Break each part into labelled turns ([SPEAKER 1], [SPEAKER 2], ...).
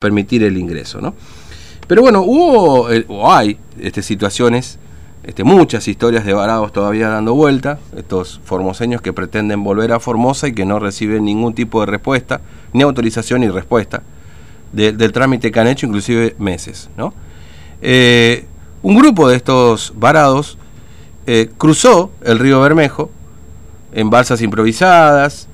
[SPEAKER 1] permitir el ingreso, ¿no? Pero bueno, hubo eh, o hay este, situaciones, este, muchas historias de varados todavía dando vuelta, estos formoseños que pretenden volver a Formosa y que no reciben ningún tipo de respuesta, ni autorización ni respuesta del trámite que han hecho, inclusive meses, ¿no? Eh, un grupo de estos varados eh, cruzó el río Bermejo en balsas improvisadas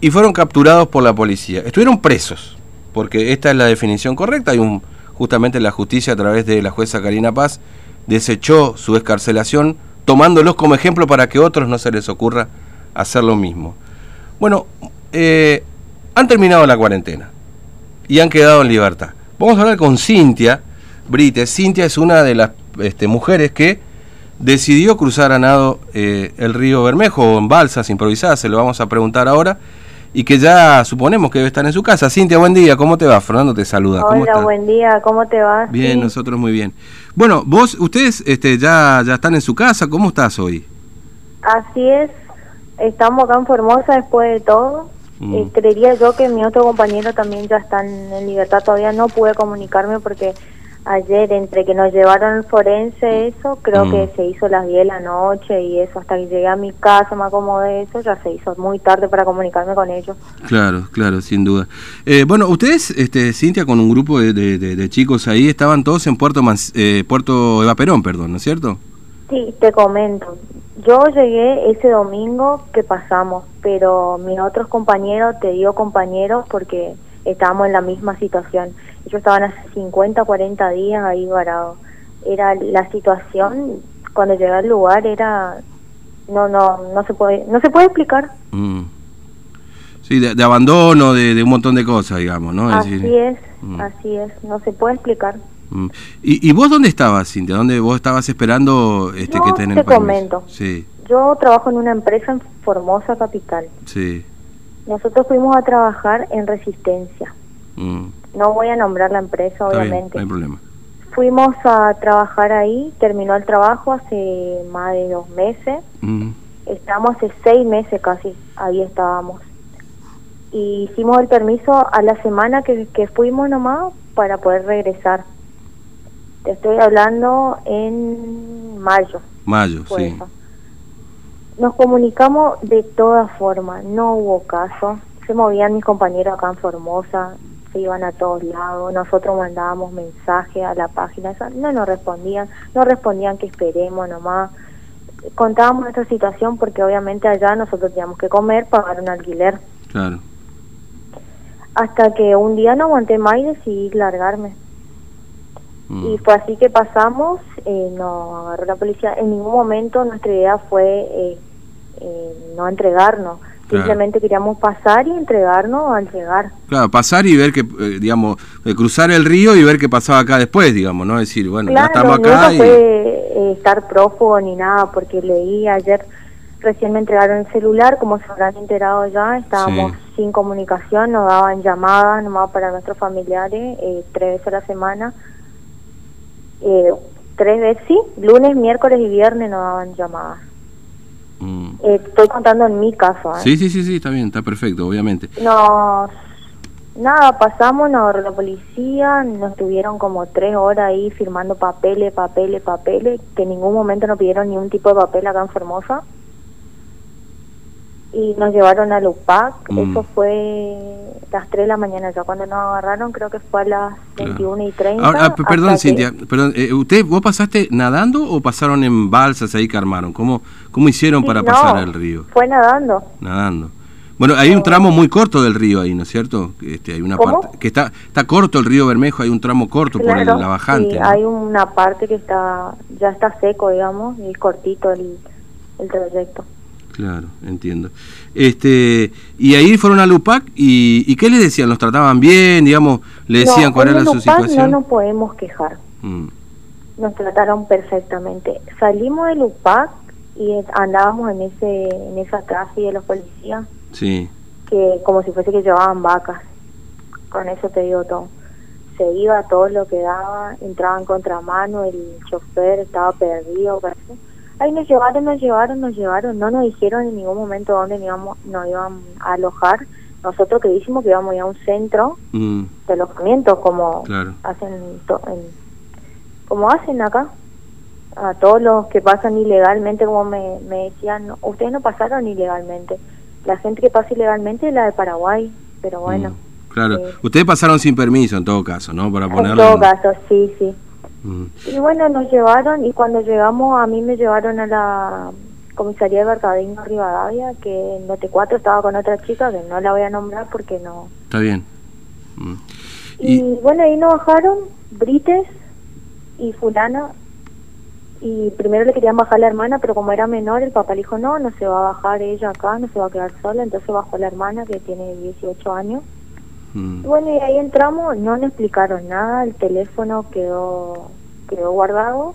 [SPEAKER 1] y fueron capturados por la policía. Estuvieron presos, porque esta es la definición correcta. Hay un, justamente la justicia a través de la jueza Karina Paz desechó su escarcelación, tomándolos como ejemplo para que otros no se les ocurra hacer lo mismo. Bueno, eh, han terminado la cuarentena y han quedado en libertad. Vamos a hablar con Cintia Brites. Cintia es una de las este, mujeres que decidió cruzar a nado eh, el río Bermejo en balsas improvisadas, se lo vamos a preguntar ahora, y que ya suponemos que debe estar en su casa. Cintia, buen día, ¿cómo te va? Fernando te saluda.
[SPEAKER 2] Hola, buen día, ¿cómo te va?
[SPEAKER 1] Bien, nosotros muy bien. Bueno, vos, ustedes este, ya, ya están en su casa, ¿cómo estás hoy?
[SPEAKER 2] Así es, estamos acá en Formosa después de todo. Mm. Eh, creería yo que mi otro compañero también ya está en libertad, todavía no pude comunicarme porque ayer entre que nos llevaron el forense eso, creo que mm. se hizo las 10 de la noche y eso, hasta que llegué a mi casa me acomodé eso, ya se hizo muy tarde para comunicarme con ellos.
[SPEAKER 1] Claro, claro, sin duda. Eh, bueno, ustedes, este, Cintia, con un grupo de, de, chicos ahí, estaban todos en Puerto, eh, Puerto Eva Perón, perdón, ¿no es cierto?
[SPEAKER 2] Sí, te comento. Yo llegué ese domingo que pasamos, pero mis otros compañeros, te digo compañeros porque estábamos en la misma situación ellos estaban hace 50, 40 días ahí varados. Era la situación, cuando llegué al lugar, era. No, no, no se puede, no se puede explicar. Mm.
[SPEAKER 1] Sí, de, abandono, de, un montón de cosas, digamos, ¿no?
[SPEAKER 2] así es, mm. así es, no se puede explicar.
[SPEAKER 1] Mm. ¿Y, ¿Y, vos dónde estabas, Cintia? ¿Dónde vos estabas esperando este que
[SPEAKER 2] te comento. Sí. Yo trabajo en una empresa en Formosa Capital.
[SPEAKER 1] Sí.
[SPEAKER 2] Nosotros fuimos a trabajar en Resistencia. No voy a nombrar la empresa, obviamente.
[SPEAKER 1] no hay problema.
[SPEAKER 2] Fuimos a trabajar ahí, terminó el trabajo hace más de dos meses. Estamos hace seis meses casi, ahí estábamos. Y hicimos el permiso a la semana que, que fuimos nomás para poder regresar. Te estoy hablando en mayo.
[SPEAKER 1] Mayo, sí.
[SPEAKER 2] Nos comunicamos de todas formas, no hubo caso. Se movían mis compañeros acá en Formosa, se iban a todos lados, nosotros mandábamos mensajes a la página, no nos respondían, no respondían que esperemos nomás. Contábamos nuestra situación porque obviamente allá nosotros teníamos que comer, pagar un alquiler.
[SPEAKER 1] Claro.
[SPEAKER 2] Hasta que un día no aguanté más y decidí largarme. Mm. Y fue así que pasamos, eh, nos agarró la policía. En ningún momento nuestra idea fue eh, eh, no entregarnos Simplemente queríamos pasar y entregarnos al llegar.
[SPEAKER 1] Claro, pasar y ver que, eh, digamos, eh, cruzar el río y ver qué pasaba acá después, digamos, ¿no? Es decir, bueno, ya estamos acá.
[SPEAKER 2] No y... fue eh, estar prófugo ni nada, porque leí ayer, recién me entregaron el celular, como se habrán enterado ya, estábamos sin comunicación, nos daban llamadas nomás para nuestros familiares, tres veces a la semana. tres veces, sí, lunes, miércoles y viernes nos daban llamadas. Mm. Eh, estoy contando en mi caso. ¿eh?
[SPEAKER 1] Sí, sí, sí, sí, está bien, está perfecto, obviamente.
[SPEAKER 2] Nos, nada, pasamos, nos la policía, nos tuvieron como tres horas ahí firmando papeles, papeles, papeles, que en ningún momento nos pidieron ni un tipo de papel acá en Formosa y nos llevaron a UPAC. Mm. Eso fue las 3 de la mañana. Ya cuando nos agarraron, creo que fue a las 21 y 30.
[SPEAKER 1] Ahora, perdón, Cintia, perdón, eh, ¿usted, ¿vos pasaste nadando o pasaron en balsas ahí que armaron? ¿Cómo, cómo hicieron para pasar el río?
[SPEAKER 2] Fue nadando.
[SPEAKER 1] Nadando. Bueno, hay un tramo muy corto del río ahí, ¿no es cierto? Este, hay una parte que está está corto el río Bermejo, hay un tramo corto por la bajante. Sí,
[SPEAKER 2] hay una parte que está ya está seco, digamos, y cortito el, el trayecto.
[SPEAKER 1] Claro, entiendo. Este, y ahí fueron a Lupac y, y ¿qué le decían? ¿Los trataban bien? Digamos, le decían cuál era su situación.
[SPEAKER 2] No nos podemos quejar. Mm. Nos trataron perfectamente. Salimos de Lupac y andábamos en ese en esa clase de los policías.
[SPEAKER 1] Sí.
[SPEAKER 2] Que como si fuese que llevaban vacas. Con eso te digo todo. Se iba todo lo que daba, entraba en contramano, el chofer estaba perdido, Ahí nos llevaron, nos llevaron, nos llevaron. No nos dijeron en ningún momento dónde nos, íbamos, nos iban a alojar, nosotros que dijimos que íbamos a ir a un centro
[SPEAKER 1] Mm,
[SPEAKER 2] de alojamiento como
[SPEAKER 1] Claro.
[SPEAKER 2] hacen to- en- como hacen acá a todos los que pasan ilegalmente como me, me decían "No, ustedes no pasaron ilegalmente la gente que pasa ilegalmente es la de Paraguay pero bueno
[SPEAKER 1] mm, claro. Ustedes pasaron sin permiso en todo caso, ¿no? Para
[SPEAKER 2] en
[SPEAKER 1] ponerlo.
[SPEAKER 2] todo caso sí sí
[SPEAKER 1] Mm,
[SPEAKER 2] y bueno nos llevaron y cuando llegamos a mí me llevaron a la comisaría de Bertadino Rivadavia que en Lote 4 estaba con otra chica que no la voy a nombrar porque no
[SPEAKER 1] está bien. Mm.
[SPEAKER 2] Y,
[SPEAKER 1] Y,
[SPEAKER 2] bueno, ahí nos bajaron Brites y fulana. Y primero le querían bajar la hermana, pero como era menor, el papá le dijo, no, no se va a bajar ella acá, no se va a quedar sola. Entonces bajó la hermana, que tiene 18 años.
[SPEAKER 1] Mm,
[SPEAKER 2] Y bueno, y ahí entramos, no nos explicaron nada, el teléfono quedó quedó guardado.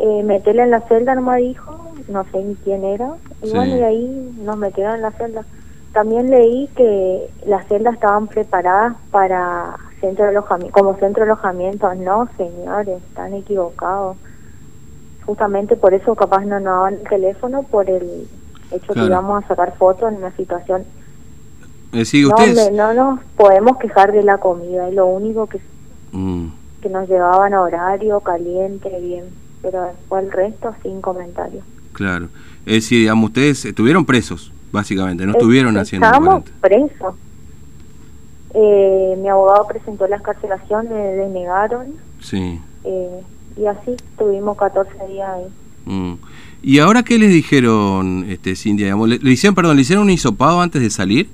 [SPEAKER 2] Eh, metela en la celda, no me dijo, no sé ni quién era. Y
[SPEAKER 1] Sí.
[SPEAKER 2] bueno, y ahí nos metieron en la celda. También leí que las celdas estaban preparadas para centro de alojamiento, como centro de alojamiento. No, señores, están equivocados. Justamente por eso capaz no nos daban el teléfono, por el hecho
[SPEAKER 1] Claro.
[SPEAKER 2] que íbamos a sacar fotos en una situación
[SPEAKER 1] decir,
[SPEAKER 2] no,
[SPEAKER 1] ustedes.
[SPEAKER 2] no nos podemos quejar de la comida, es lo único que,
[SPEAKER 1] Mm,
[SPEAKER 2] que nos llevaban a horario, caliente, bien, pero después el resto sin comentarios.
[SPEAKER 1] claro. Es decir, digamos, ustedes estuvieron presos, básicamente, no estuvieron
[SPEAKER 2] Eh,
[SPEAKER 1] haciendo
[SPEAKER 2] Estábamos presos. Eh, mi abogado presentó la escarcelación, me denegaron
[SPEAKER 1] Sí.
[SPEAKER 2] eh, y así tuvimos 14 días ahí.
[SPEAKER 1] Mm. ¿Y ahora qué les dijeron, este, Cintia? Digamos, ¿Le, le hicieron, perdón, le hicieron un hisopado antes de salir?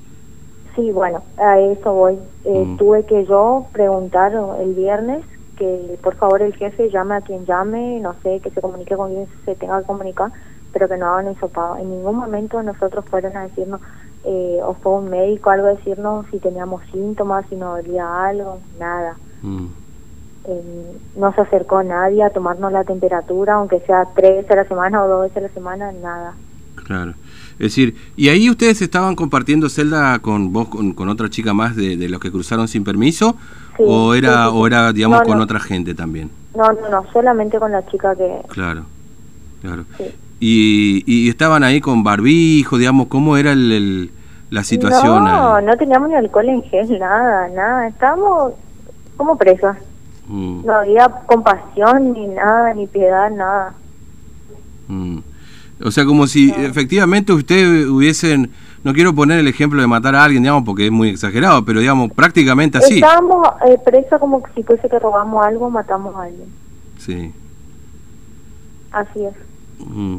[SPEAKER 2] Sí, bueno, a eso voy. Eh,
[SPEAKER 1] Mm.
[SPEAKER 2] Tuve que yo preguntar el viernes que por favor el jefe llame a quien llame, no sé, que se comunique con quien se tenga que comunicar, pero que no hagan hisopado. En ningún momento nosotros fueron a decirnos, eh, o fue un médico algo a decirnos si teníamos síntomas, si nos dolía algo, nada.
[SPEAKER 1] Mm,
[SPEAKER 2] Eh, no se acercó nadie a tomarnos la temperatura, aunque sea tres veces a la semana o dos veces a la semana, nada.
[SPEAKER 1] claro. Es decir, ¿y ahí ustedes estaban compartiendo celda con vos, con, con otra chica más de, de los que cruzaron sin permiso?
[SPEAKER 2] Sí,
[SPEAKER 1] ¿O era,
[SPEAKER 2] sí, sí, sí.
[SPEAKER 1] o era digamos,
[SPEAKER 2] No,
[SPEAKER 1] con
[SPEAKER 2] no.
[SPEAKER 1] otra gente también?
[SPEAKER 2] No, no, no, solamente con la chica que...
[SPEAKER 1] Claro, claro. Y, y estaban ahí con barbijo, digamos, ¿cómo era el, el- la situación?
[SPEAKER 2] No,
[SPEAKER 1] ahí?
[SPEAKER 2] no teníamos ni alcohol en gel, nada, nada. Estábamos como presas.
[SPEAKER 1] Mm,
[SPEAKER 2] No había compasión, ni nada, ni piedad, nada.
[SPEAKER 1] mm. O sea, como si efectivamente ustedes hubiesen, no quiero poner el ejemplo de matar a alguien, digamos, porque es muy exagerado, pero digamos, prácticamente así.
[SPEAKER 2] Estábamos eh, presas como si fuese que robamos algo, matamos a alguien.
[SPEAKER 1] Sí.
[SPEAKER 2] Así es.
[SPEAKER 1] Mm.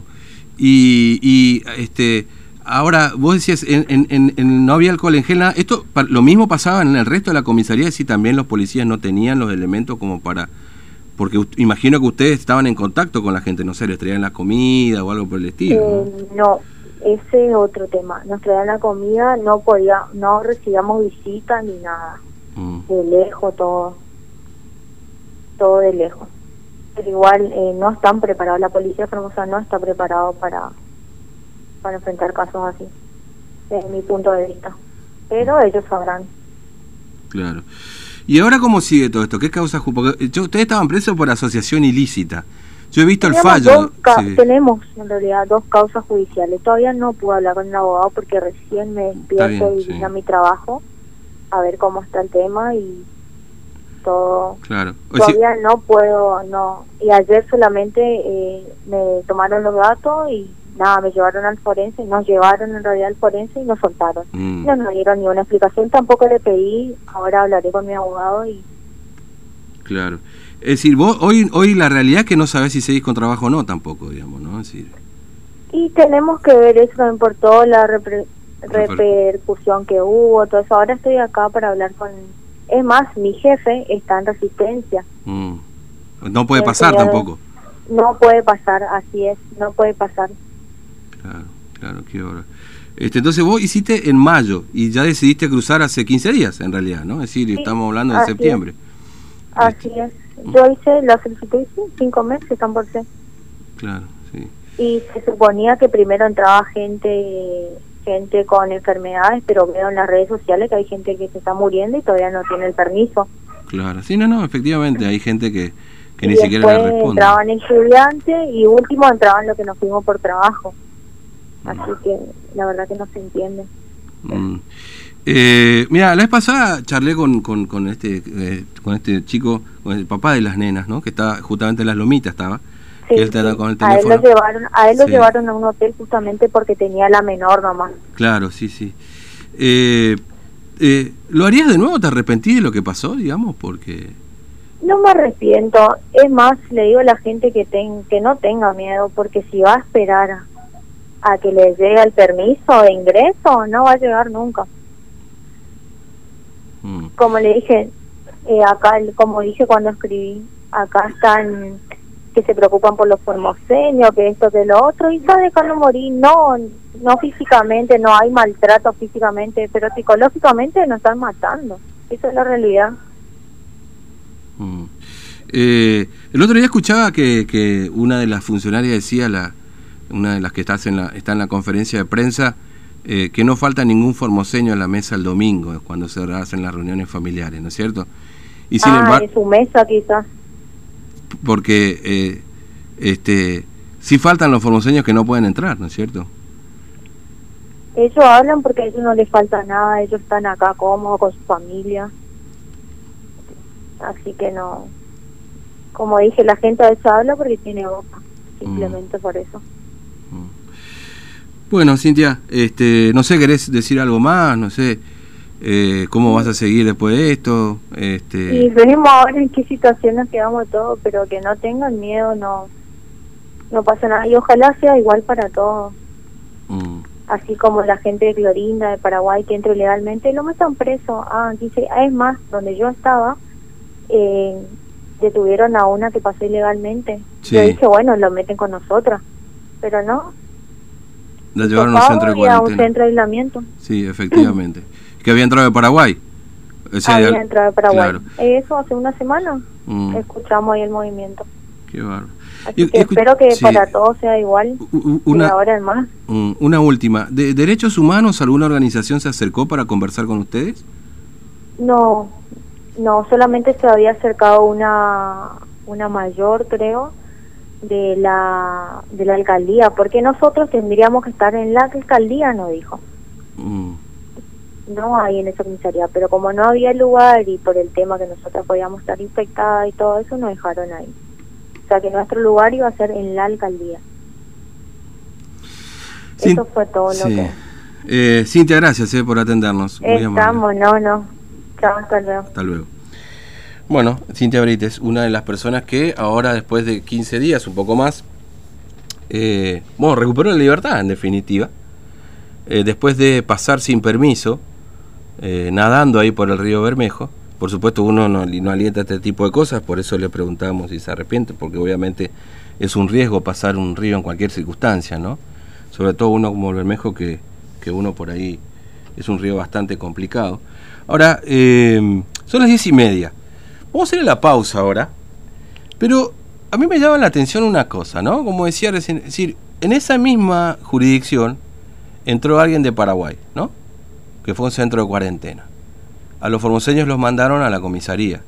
[SPEAKER 1] Y, y este ahora vos decías en, en- en- en- no había alcohol en gel nada. esto lo mismo pasaba en el resto de la comisaría si también los policías no tenían los elementos como para porque imagino que ustedes estaban en contacto con la gente no sé les traían la comida o algo por el estilo ¿no?
[SPEAKER 2] Eh, no, ese es otro tema. Nos traían la comida, no podía, no recibíamos visitas ni nada.
[SPEAKER 1] Mm,
[SPEAKER 2] De lejos todo. Todo de lejos. Pero igual eh, no están preparados, la policía formosa no está preparado para, para enfrentar casos así, desde mi punto de vista. Pero ellos sabrán.
[SPEAKER 1] claro y ahora cómo sigue todo esto qué causa porque yo- ustedes estaban presos por asociación ilícita yo he visto el fallo sí.
[SPEAKER 2] Tenemos en realidad dos causas judiciales. Todavía no pude hablar con el abogado porque recién me despierto
[SPEAKER 1] bien,
[SPEAKER 2] y
[SPEAKER 1] sí.
[SPEAKER 2] vine a mi trabajo a ver cómo está el tema y todo.
[SPEAKER 1] claro O
[SPEAKER 2] Todavía no puedo, no. Y ayer solamente eh, me tomaron los datos y nada, me llevaron al forense, nos llevaron en realidad al forense y nos soltaron.
[SPEAKER 1] mm.
[SPEAKER 2] No nos dieron ni una explicación, tampoco le pedí, ahora hablaré con mi abogado y
[SPEAKER 1] Claro. Es decir, vos hoy hoy la realidad es que no sabés si seguís con trabajo o no tampoco, digamos, ¿no? Es decir,
[SPEAKER 2] Y tenemos que ver eso también por toda la
[SPEAKER 1] Reper-
[SPEAKER 2] repercusión que hubo, todo eso. Ahora estoy acá para hablar con... Es más, mi jefe está en resistencia.
[SPEAKER 1] mm, no puede
[SPEAKER 2] El
[SPEAKER 1] pasar
[SPEAKER 2] señor-
[SPEAKER 1] tampoco.
[SPEAKER 2] No puede pasar, así es, no puede pasar.
[SPEAKER 1] Claro, claro, qué hora. Este, entonces vos hiciste en mayo y ya decidiste cruzar hace 15 días, en realidad, ¿no? Es decir,
[SPEAKER 2] Sí,
[SPEAKER 1] estamos hablando de
[SPEAKER 2] es.
[SPEAKER 1] septiembre.
[SPEAKER 2] Así es. Yo hice la solicitud, sí, cinco meses están por ser.
[SPEAKER 1] Claro, sí.
[SPEAKER 2] Y se suponía que primero entraba gente gente con enfermedades, pero veo en las redes sociales que hay gente que se está muriendo y todavía no tiene el permiso.
[SPEAKER 1] Claro. Sí, no, no, efectivamente, hay gente que, que
[SPEAKER 2] y
[SPEAKER 1] ni siquiera le responde.
[SPEAKER 2] entraban estudiantes y último entraban los que nos fuimos por trabajo. Así que la verdad que no se entiende.
[SPEAKER 1] Mm. Eh, mira, la vez pasada charlé con, con, este, eh, con este chico, con el papá de las nenas, ¿no? Que está justamente en las lomitas, estaba.
[SPEAKER 2] Sí, él con el A él lo llevaron, a, él lo llevaron a un hotel justamente porque tenía la menor nomás.
[SPEAKER 1] Claro, sí, sí. Eh, eh, ¿Lo harías de nuevo? ¿Te arrepentís de lo que pasó, digamos? Porque...
[SPEAKER 2] No me arrepiento. Es más, le digo a la gente que, ten, que no tenga miedo, porque si va a esperar a que le llegue el permiso de ingreso, no va a llegar nunca. Mm. Como le dije, eh, acá, como dije cuando escribí, acá están que se preocupan por los formoseños, que esto, que lo otro, y está dejando morir. No, no físicamente, no hay maltrato físicamente, pero psicológicamente nos están matando. Esa es la realidad.
[SPEAKER 1] Mm. Eh, el otro día escuchaba que, que una de las funcionarias decía, la, una de las que está en la, está en la conferencia de prensa, eh, que no falta ningún formoseño en la mesa el domingo, cuando se hacen las reuniones familiares, ¿no es cierto?
[SPEAKER 2] Y sin ah, en su mesa quizás.
[SPEAKER 1] Porque eh, este, sí faltan los formoseños que no pueden entrar, ¿no es cierto?
[SPEAKER 2] Ellos hablan porque a ellos no les falta nada, ellos están acá cómodos con su familia. Así que no. Como dije, la gente a veces habla porque tiene boca, simplemente mm. por eso.
[SPEAKER 1] Bueno, Cintia, este, no sé, ¿querés decir algo más? No sé, eh, ¿cómo vas a seguir después de esto? Este...
[SPEAKER 2] Y veremos ahora en qué situación nos quedamos todos, pero que no tengan miedo, no no pasa nada. Y ojalá sea igual para todos. Mm. Así como la gente de Clorinda, de Paraguay, que entre legalmente, lo metan preso. Ah, dice, ah, es más, donde yo estaba, eh, detuvieron a una que pasó ilegalmente. Yo dije, bueno, lo meten con nosotras. Pero no,
[SPEAKER 1] la llevaron a un centro de
[SPEAKER 2] cuarentena. un centro de aislamiento.
[SPEAKER 1] Sí, efectivamente. que había entrado de Paraguay.
[SPEAKER 2] había entrado de Paraguay. Eso hace una semana. Mm. Escuchamos ahí el movimiento.
[SPEAKER 1] Qué bárbaro.
[SPEAKER 2] Así que espero que para todos sea igual. Una, ahora más.
[SPEAKER 1] Mm, una última. ¿De derechos humanos alguna organización se acercó para conversar con ustedes?
[SPEAKER 2] No, no, solamente se había acercado una, una mayor, creo, de la, de la alcaldía, porque nosotros tendríamos que estar en la alcaldía, no dijo. Mm. No hay en esa comisaría, pero como no había lugar y por el tema que nosotros podíamos estar infectadas y todo eso, nos dejaron ahí. O sea que nuestro lugar iba a ser en la alcaldía. eso fue todo lo que...
[SPEAKER 1] Eh, Cintia, gracias eh, por atendernos.
[SPEAKER 2] Estamos, no, no. Chao, hasta luego.
[SPEAKER 1] Hasta luego. Bueno, Cintia Brites, una de las personas que ahora, después de 15 días, un poco más, eh, bueno, recuperó la libertad, en definitiva, eh, después de pasar sin permiso, eh, nadando ahí por el río Bermejo. Por supuesto, uno no, no alienta este tipo de cosas, por eso le preguntamos si se arrepiente, porque obviamente es un riesgo pasar un río en cualquier circunstancia, ¿no? Sobre todo uno como el Bermejo, que, que uno por ahí es un río bastante complicado. Ahora, son las diez y media. Vamos a hacer la pausa ahora. Pero a mí me llama la atención una cosa, ¿no? Como decía recién, es decir, en esa misma jurisdicción entró alguien de Paraguay, ¿no? Que fue un centro de cuarentena. A los formoseños los mandaron a la comisaría,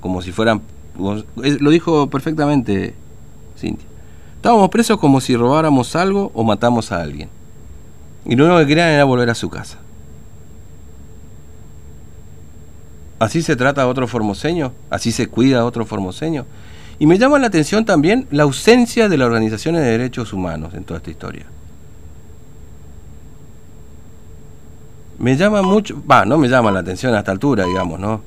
[SPEAKER 1] como si fueran... Lo dijo perfectamente Cintia. Estábamos presos como si robáramos algo o matamos a alguien. Y lo único que querían era volver a su casa. ¿Así se trata a otro formoseño? ¿Así se cuida a otro formoseño? Y me llama la atención también la ausencia de las organizaciones de derechos humanos en toda esta historia. Me llama mucho, va, no me llama la atención a esta altura, digamos, ¿no?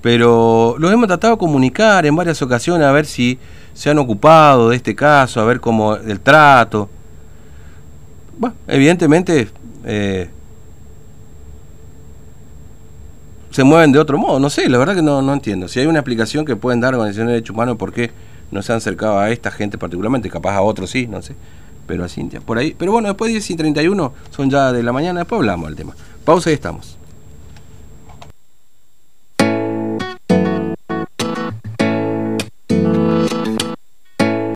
[SPEAKER 1] Pero los hemos tratado de comunicar en varias ocasiones a ver si se han ocupado de este caso, a ver cómo el trato. Bueno, evidentemente eh, se mueven de otro modo. No sé, la verdad que no, no entiendo. Si hay una explicación que pueden dar organizaciones de derechos humanos, ¿por qué no se han acercado a esta gente particularmente? Capaz a otros sí, no sé. Pero a Cintia, por ahí. Pero bueno, después de 10 y 31 son ya de la mañana, después hablamos del tema. Pausa y estamos.